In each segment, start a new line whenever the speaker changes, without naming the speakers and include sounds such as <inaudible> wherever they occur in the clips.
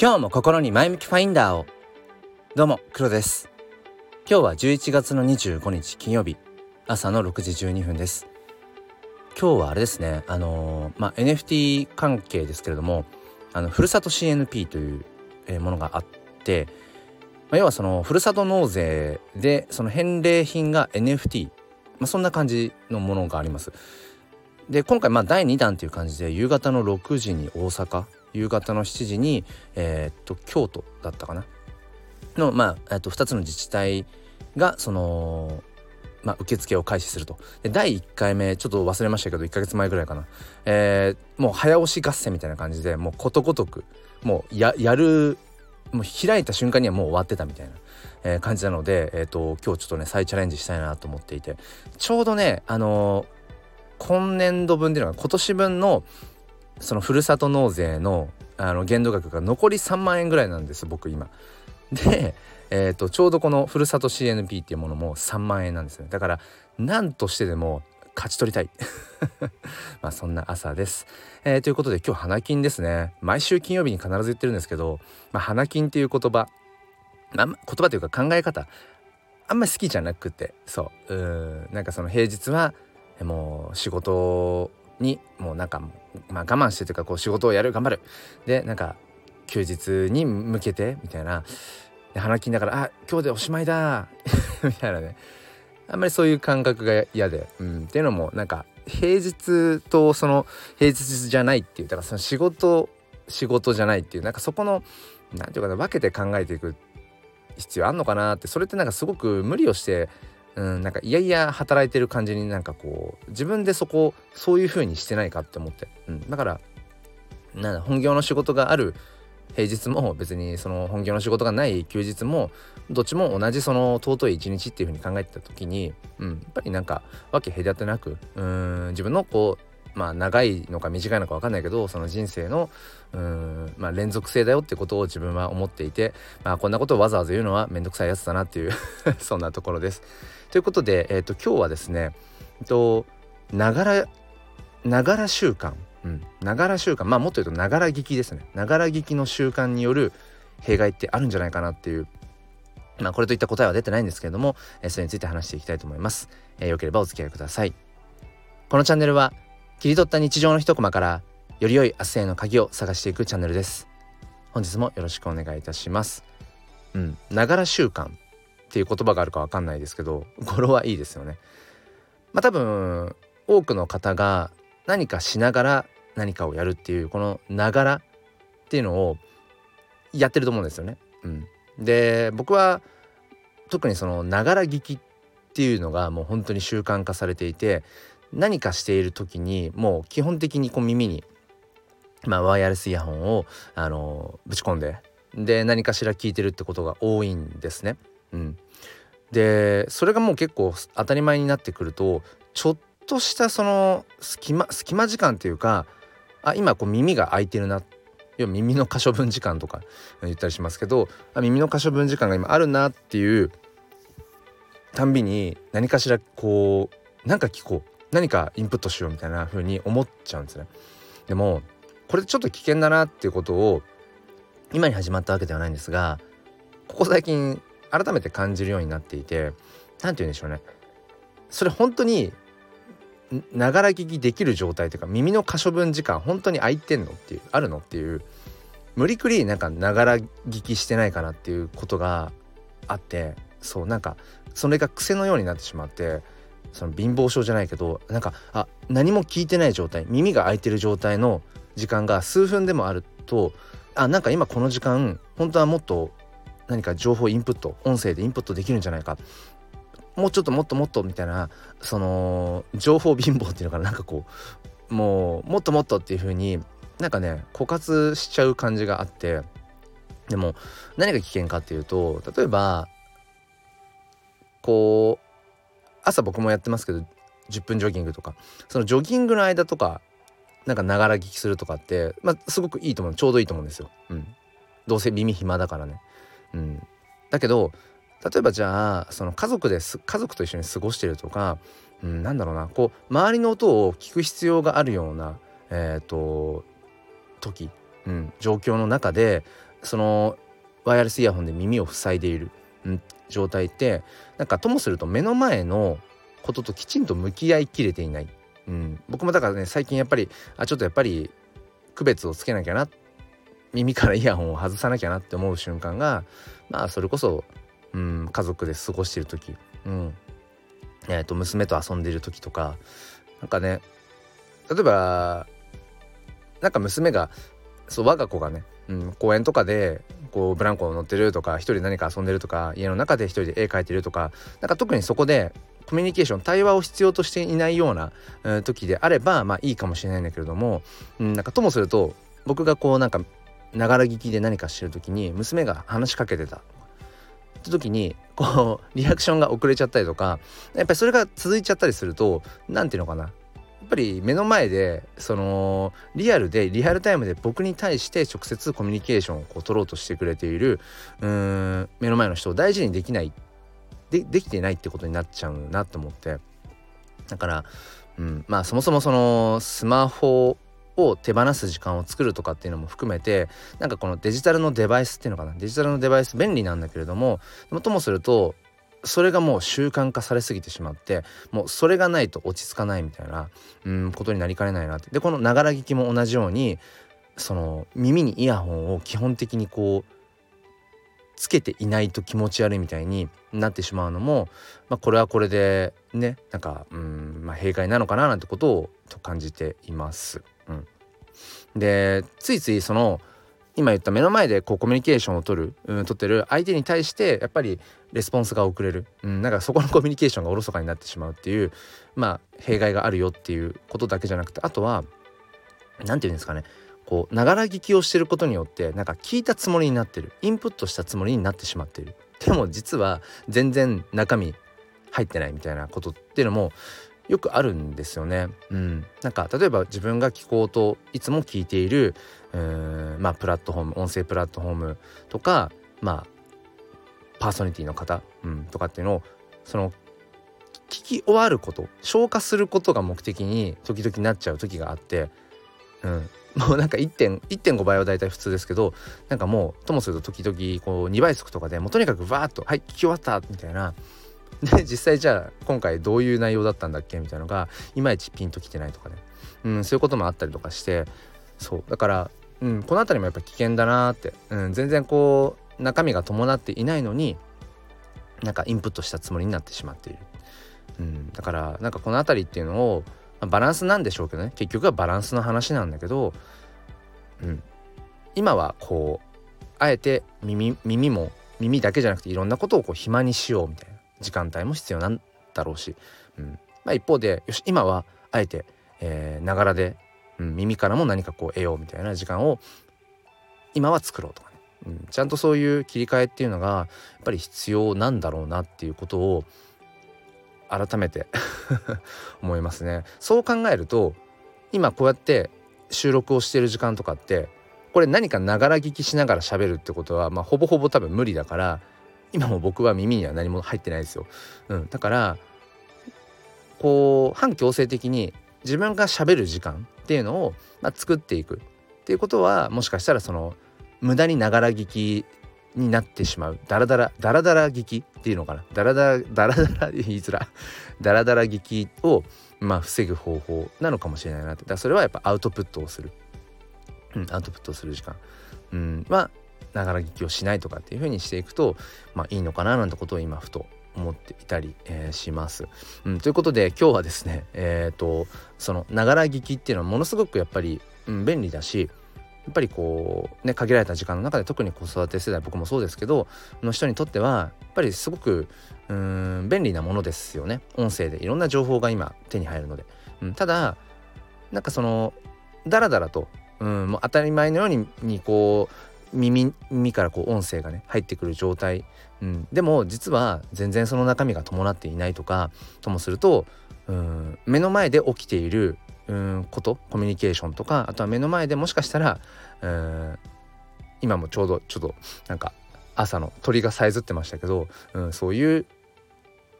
今日も心に前向きファインダーを。どうも黒です。今日は11月の25日金曜日。朝の6時12分です。今日はあれですねあのー、まあ NFT 関係ですけれどもあのふるさと CNP というものがあって、まあ、要はそのふるさと納税でその返礼品が NFT、まあ、そんな感じのものがあります。で今回まあ第2弾という感じで夕方の6時に大阪夕方の7時に、えー、っと京都だったかな。の、まあ、えっと2つの自治体がその、まあ、受付を開始すると。で第1回目ちょっと忘れましたけど1ヶ月前ぐらいかな、えー、もう早押し合戦みたいな感じでもうことごとくもうややるもう開いた瞬間にはもう終わってたみたいな、えー、感じなので、えーと、今日ちょっとね再チャレンジしたいなと思っていて。ちょうどねあのー今年度分っていうのは今年分のそのふるさと納税のあの限度額が残り3万円ぐらいなんです僕今。で、えーと、ちょうどこのふるさと CNP っていうものも3万円なんですね。だから何としてでも勝ち取りたい。<laughs> まあそんな朝です、えー、ということで今日花金ですね。毎週金曜日に必ず言ってるんですけど、まあ、花金っていう言葉、ま、言葉というか考え方あんまり好きじゃなくてそううんなんかその平日はもう仕事にもうなんか、まあ、我慢してというかこう仕事をやる頑張る。でなんか休日に向けてみたいな。で花金だからあ今日でおしまいだ。<laughs> みたいなね。あんまりそういう感覚が嫌で、うん、っていうのもなんか平日とその平日じゃないっていう。だからその仕事仕事じゃないっていう。なんかそこの何て言うかな分けて考えていく必要あんのかなって。それってなんかすごく無理をしてうん、なんかいやいや働いてる感じになんかこう自分でそこそういう風にしてないかって思って、うん、だからなんだ本業の仕事がある平日も別にその本業の仕事がない休日もどっちも同じその尊い一日っていう風に考えてた時に、うん、やっぱりなんかわけ隔てなくうん自分のこうまあ長いのか短いのか分かんないけどその人生のうん、まあ、連続性だよってことを自分は思っていて、まあ、こんなことをわざわざ言うのは面倒くさいやつだなっていう <laughs> そんなところです。ということで、えーと、今日はですねながらながら習慣ながら習慣まあもっと言うとながら聞きですね。ながら聞きの習慣による弊害ってあるんじゃないかなっていう。まあこれといった答えは出てないんですけれども、えー、それについて話していきたいと思います。えー、よければお付き合いください。このチャンネルは切り取った日常の一コマからより良い明日への鍵を探していくチャンネルです。本日もよろしくお願いいたします。うん。ながら習慣っていう言葉があるかわかんないですけど語呂はいいですよねまあ多分多くの方が何かしながら何かをやるっていうこのながらっていうのをやってると思うんですよね。うん、で僕は特にそのながら聞きっていうのがもう本当に習慣化されていて何かしている時にもう基本的にこう耳に、まあ、ワイヤレスイヤホンをあのぶち込んでで何かしら聞いてるってことが多いんですね。うん、でそれがもう結構当たり前になってくるとちょっとしたその隙間隙間時間っていうかあ今こう耳が開いてるな要は耳の可処分時間とか言ったりしますけどあ耳の可処分時間が今あるなっていうたんびに何かしらこうなんか聞こう何かインプットしようみたいな風に思っちゃうんですね。でもこれちょっと危険だなっていうことを今に始まったわけではないんですがここ最近改めて感じるようになっていて何て言うんでしょうね。それ本当にながら聞きできる状態というか耳の可処分時間本当に空いてんのっていうあるのっていう無理くりなんかながら聞きしてないかなっていうことがあってそうなんかそれが癖のようになってしまってその貧乏症じゃないけどなんかあ何も聞いてない状態耳が開いてる状態の時間が数分でもあるとあなんか今この時間本当はもっと何か情報インプット音声でインプットできるんじゃないかもうちょっともっともっとみたいなその情報貧乏っていうのかななんかこうもうもっともっとっていう風になんかね枯渇しちゃう感じがあってでも何が危険かっていうと例えばこう朝僕もやってますけど10分ジョギングとかそのジョギングの間とかなんかながら聞きするとかってまあすごくいいと思うちょうどいいと思うんですよ。うん、どうせ耳暇だからね。うん、だけど例えばじゃあその家族です家族と一緒に過ごしてるとか、うん、なんだろうなこう周りの音を聞く必要があるようなえっ、ー、と時、うん、状況の中でそのワイヤレスイヤホンで耳を塞いでいる、うん、状態ってなんかともすると目の前のことときちんと向き合いきれていない、うん、僕もだからね最近やっぱりあちょっとやっぱり区別をつけなきゃなっ耳からイヤホンを外さなきゃなって思う瞬間がまあそれこそ、うん、家族で過ごしてる時、うん。えー、と娘と遊んでる時とか。なんかね例えばなんか娘がそう我が子がね、うん、公園とかでこうブランコを乗ってるとか一人何か遊んでるとか家の中で一人で絵描いてるとかなんか特にそこでコミュニケーション対話を必要としていないような、えー、時であればまあいいかもしれないんだけれども、うん、なんかともすると僕がこうなんかながら聞きで何かしてる時に娘が話しかけてた。って時にこうリアクションが遅れちゃったりとかやっぱりそれが続いちゃったりすると何ていうのかな。やっぱり目の前でそのリアルでリアルタイムで僕に対して直接コミュニケーションをこう取ろうとしてくれているうん目の前の人を大事にできない。でできてないってことになっちゃうなと思って。だから、うん、まあそもそもそのスマホを手放す時間を作るとかっていうのも含めてなんかこのデジタルのデバイスっていうのかなデジタルのデバイス便利なんだけれどもともするとそれがもう習慣化されすぎてしまってもうそれがないと落ち着かないみたいなうんことになりかねないなってでこのながら聞きも同じようにその耳にイヤホンを基本的にこうつけていないと気持ち悪いみたいになってしまうのも、まあ、これはこれでねなんかうん、まあ、弊害なのかななんてことをと感じています。うん、でついついその今言った目の前でこうコミュニケーションを取る、うん、取ってる相手に対してやっぱりレスポンスが遅れる、うん、なんかそこのコミュニケーションがおろそかになってしまうっていうまあ弊害があるよっていうことだけじゃなくてあとは何て言うんですかね。こうながら聞きをしてることによってなんか聞いたつもりになってる。インプットしたつもりになってしまっている。でも実は全然中身入ってないみたいなことっていうのもよくあるんですよね。うん、なんか例えば自分が聞こうといつも聞いているうんまあプラットフォーム音声プラットフォームとかまあパーソナリティの方、うん、とかっていうのをその聞き終わること消化することが目的に時々なっちゃう時があって、うん、もうなんか1.5倍は大体普通ですけどなんかもうともすると時々こう2倍速とかでもうとにかくバーッと「はい聞き終わった」みたいな <laughs> で実際じゃあ今回どういう内容だったんだっけみたいなのがいまいちピンときてないとかね、うん、そういうこともあったりとかしてそうだから、うん、この辺りもやっぱ危険だなって、うん、全然こう中身が伴っていないのになんかインプットしたつもりになってしまっている、うん、だからなんかこの辺りっていうのを、まあ、バランスなんでしょうけどね。結局はバランスの話なんだけど、うん、今はこうあえて耳耳も耳だけじゃなくていろんなことをこう暇にしようみたいな。時間帯も必要なんだろうし、うん。まあ、一方でよし今はあえてながらで、うん、耳からも何かこう得ようみたいな時間を今は作ろうとかね、うん、ちゃんとそういう切り替えっていうのがやっぱり必要なんだろうなっていうことを改めて <laughs> 思いますね。そう考えると今こうやって収録をしてる時間とかってこれ何かながら聞きしながら喋るってことは、まあ、ほぼほぼ多分無理だから今も僕は耳には何も入ってないですよ。うん、だからこう反強制的に自分がしゃべる時間っていうのを、まあ、作っていく。っていうことはもしかしたらその無駄にながら聞きになってしまう。ダラダラダラダラ聞きっていうのかな。ダラダラダラダラ言いづら <laughs> ダラダラ聞きをまあ防ぐ方法なのかもしれないなって。だそれはやっぱアウトプットをする、うん、アウトプットをする時間、うん、はながら聞きをしないとかっていう風にしていくと、まあ、いいのかななんてことを今ふと思っていたり、えー、します、うん。ということで今日はですねえっ、ー、とそのながら聞きっていうのはものすごくやっぱり、うん、便利だしやっぱりこうね限られた時間の中で特に子育て世代僕もそうですけどの人にとってはやっぱりすごくうん便利なものですよね。音声で。いろんな情報が今手に入るので、うん、ただなんかそのダラダラと、うん、もう当たり前のようににこう耳耳からこう音声がね入ってくる状態、うん、でも実は全然その中身が伴っていないとかともするとうん目の前で起きているうんことコミュニケーションとかあとは目の前でもしかしたらうん今もちょうどちょっとなんか朝の鳥がさえずってましたけど、うん、そういう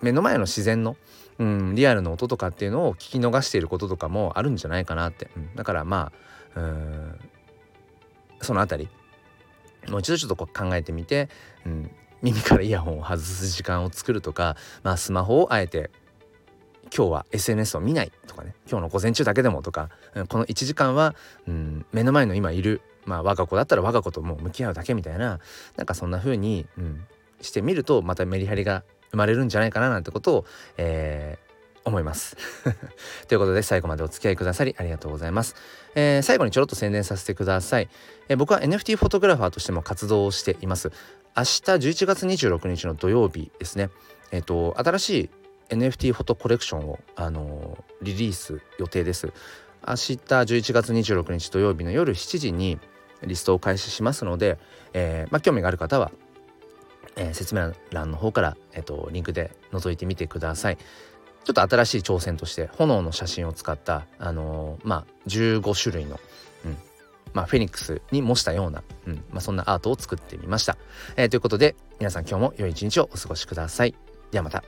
目の前の自然の、うん、リアルの音とかっていうのを聞き逃していることとかもあるんじゃないかなって、うん、だからまあうんその辺りもう一度ちょっとこう考えてみて、うん、耳からイヤホンを外す時間を作るとか、まあ、スマホをあえて今日は SNS を見ないとかね今日の午前中だけでもとかこの1時間は、うん、目の前の今いる、まあ、我が子だったら我が子ともう向き合うだけみたいななんかそんな風に、うん、してみるとまたメリハリが生まれるんじゃないかななんてことを、えー思います。<laughs> ということで最後までお付き合いくださりありがとうございます、えー、最後にちょろっと宣伝させてください、えー、僕は NFT フォトグラファーとしても活動をしています。明日11月26日の土曜日ですね。えっ、ー、と新しい NFT フォトコレクションを、あのー、リリース予定です。明日11月26日土曜日の夜7時にリストを開始しますので、えー、まあ、興味がある方は、えー、説明欄の方から、えーと、リンクで覗いてみてください。ちょっと新しい挑戦として炎の写真を使った、あのー、まあ、15種類の、うんまあ、フェニックスに模したような、うんまあ、そんなアートを作ってみました。えー、ということで皆さん今日も良い一日をお過ごしください。ではまた。